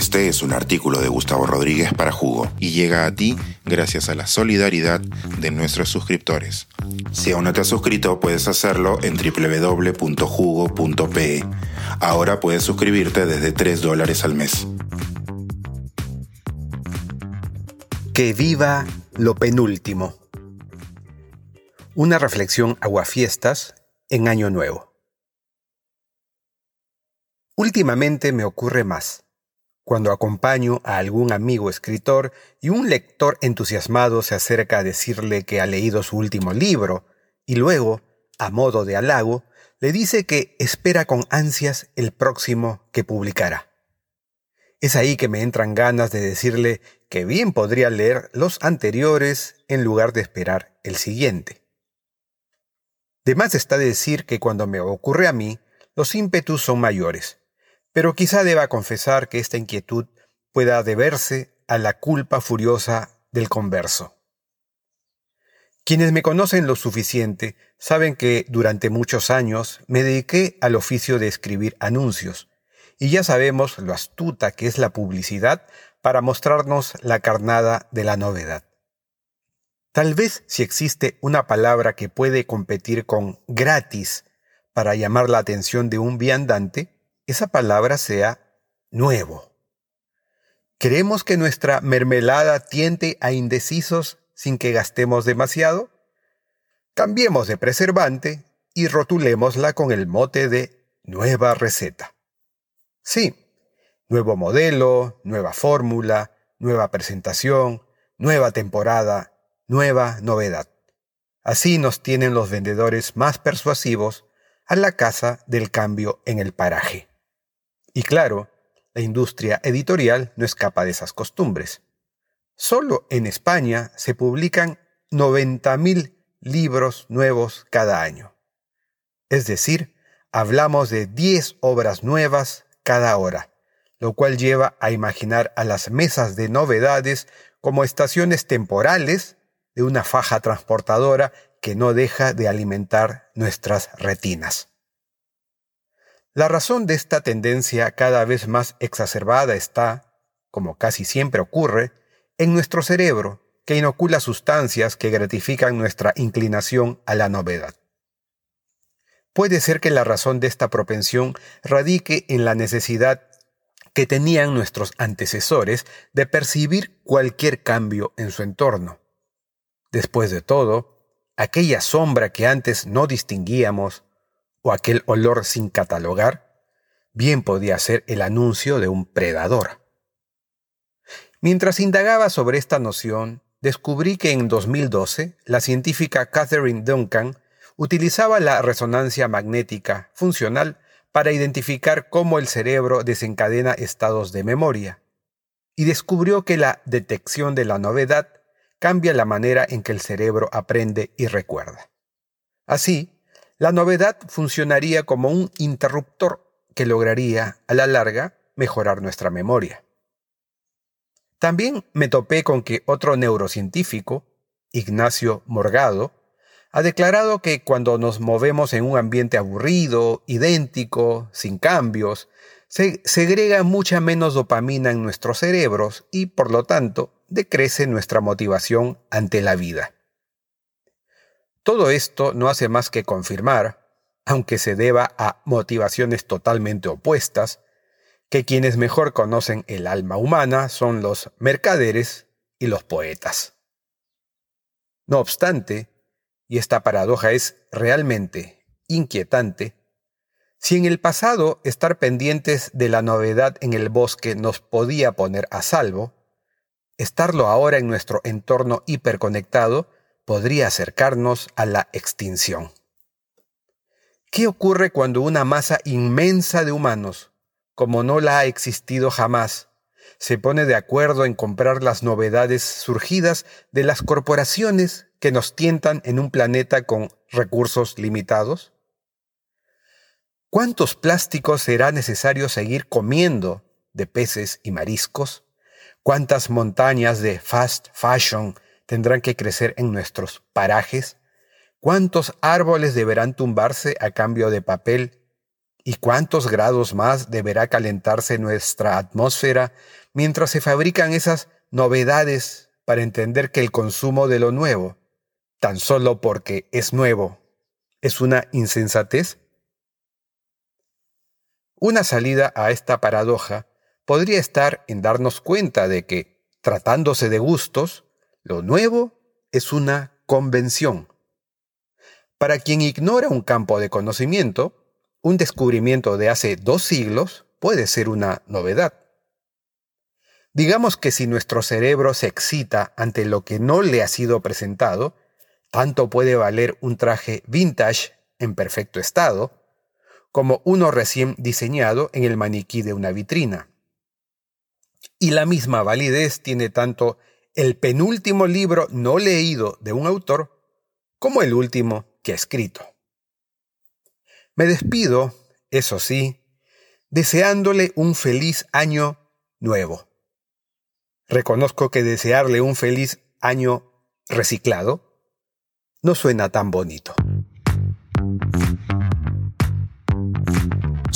Este es un artículo de Gustavo Rodríguez para Jugo y llega a ti gracias a la solidaridad de nuestros suscriptores. Si aún no te has suscrito, puedes hacerlo en www.jugo.pe. Ahora puedes suscribirte desde 3 dólares al mes. Que viva lo penúltimo. Una reflexión aguafiestas en Año Nuevo. Últimamente me ocurre más. Cuando acompaño a algún amigo escritor y un lector entusiasmado se acerca a decirle que ha leído su último libro, y luego, a modo de halago, le dice que espera con ansias el próximo que publicará. Es ahí que me entran ganas de decirle que bien podría leer los anteriores en lugar de esperar el siguiente. De más está decir que cuando me ocurre a mí, los ímpetus son mayores, pero quizá deba confesar que esta inquietud pueda deberse a la culpa furiosa del converso. Quienes me conocen lo suficiente saben que durante muchos años me dediqué al oficio de escribir anuncios, y ya sabemos lo astuta que es la publicidad para mostrarnos la carnada de la novedad. Tal vez si existe una palabra que puede competir con gratis para llamar la atención de un viandante, esa palabra sea nuevo. ¿Queremos que nuestra mermelada tiente a indecisos sin que gastemos demasiado? Cambiemos de preservante y rotulémosla con el mote de nueva receta. Sí, nuevo modelo, nueva fórmula, nueva presentación, nueva temporada, nueva novedad. Así nos tienen los vendedores más persuasivos a la casa del cambio en el paraje. Y claro, la industria editorial no escapa de esas costumbres. Solo en España se publican 90.000 libros nuevos cada año. Es decir, hablamos de 10 obras nuevas cada hora, lo cual lleva a imaginar a las mesas de novedades como estaciones temporales de una faja transportadora que no deja de alimentar nuestras retinas. La razón de esta tendencia cada vez más exacerbada está, como casi siempre ocurre, en nuestro cerebro, que inocula sustancias que gratifican nuestra inclinación a la novedad. Puede ser que la razón de esta propensión radique en la necesidad que tenían nuestros antecesores de percibir cualquier cambio en su entorno. Después de todo, aquella sombra que antes no distinguíamos o aquel olor sin catalogar, bien podía ser el anuncio de un predador. Mientras indagaba sobre esta noción, descubrí que en 2012 la científica Catherine Duncan utilizaba la resonancia magnética funcional para identificar cómo el cerebro desencadena estados de memoria, y descubrió que la detección de la novedad cambia la manera en que el cerebro aprende y recuerda. Así, la novedad funcionaría como un interruptor que lograría, a la larga, mejorar nuestra memoria. También me topé con que otro neurocientífico, Ignacio Morgado, ha declarado que cuando nos movemos en un ambiente aburrido, idéntico, sin cambios, se segrega mucha menos dopamina en nuestros cerebros y, por lo tanto, decrece nuestra motivación ante la vida. Todo esto no hace más que confirmar, aunque se deba a motivaciones totalmente opuestas, que quienes mejor conocen el alma humana son los mercaderes y los poetas. No obstante, y esta paradoja es realmente inquietante, si en el pasado estar pendientes de la novedad en el bosque nos podía poner a salvo, estarlo ahora en nuestro entorno hiperconectado podría acercarnos a la extinción. ¿Qué ocurre cuando una masa inmensa de humanos, como no la ha existido jamás, se pone de acuerdo en comprar las novedades surgidas de las corporaciones que nos tientan en un planeta con recursos limitados? ¿Cuántos plásticos será necesario seguir comiendo de peces y mariscos? ¿Cuántas montañas de fast fashion tendrán que crecer en nuestros parajes? ¿Cuántos árboles deberán tumbarse a cambio de papel ¿Y cuántos grados más deberá calentarse nuestra atmósfera mientras se fabrican esas novedades para entender que el consumo de lo nuevo, tan solo porque es nuevo, es una insensatez? Una salida a esta paradoja podría estar en darnos cuenta de que, tratándose de gustos, lo nuevo es una convención. Para quien ignora un campo de conocimiento, un descubrimiento de hace dos siglos puede ser una novedad. Digamos que si nuestro cerebro se excita ante lo que no le ha sido presentado, tanto puede valer un traje vintage en perfecto estado, como uno recién diseñado en el maniquí de una vitrina. Y la misma validez tiene tanto el penúltimo libro no leído de un autor como el último que ha escrito. Me despido, eso sí, deseándole un feliz año nuevo. Reconozco que desearle un feliz año reciclado no suena tan bonito.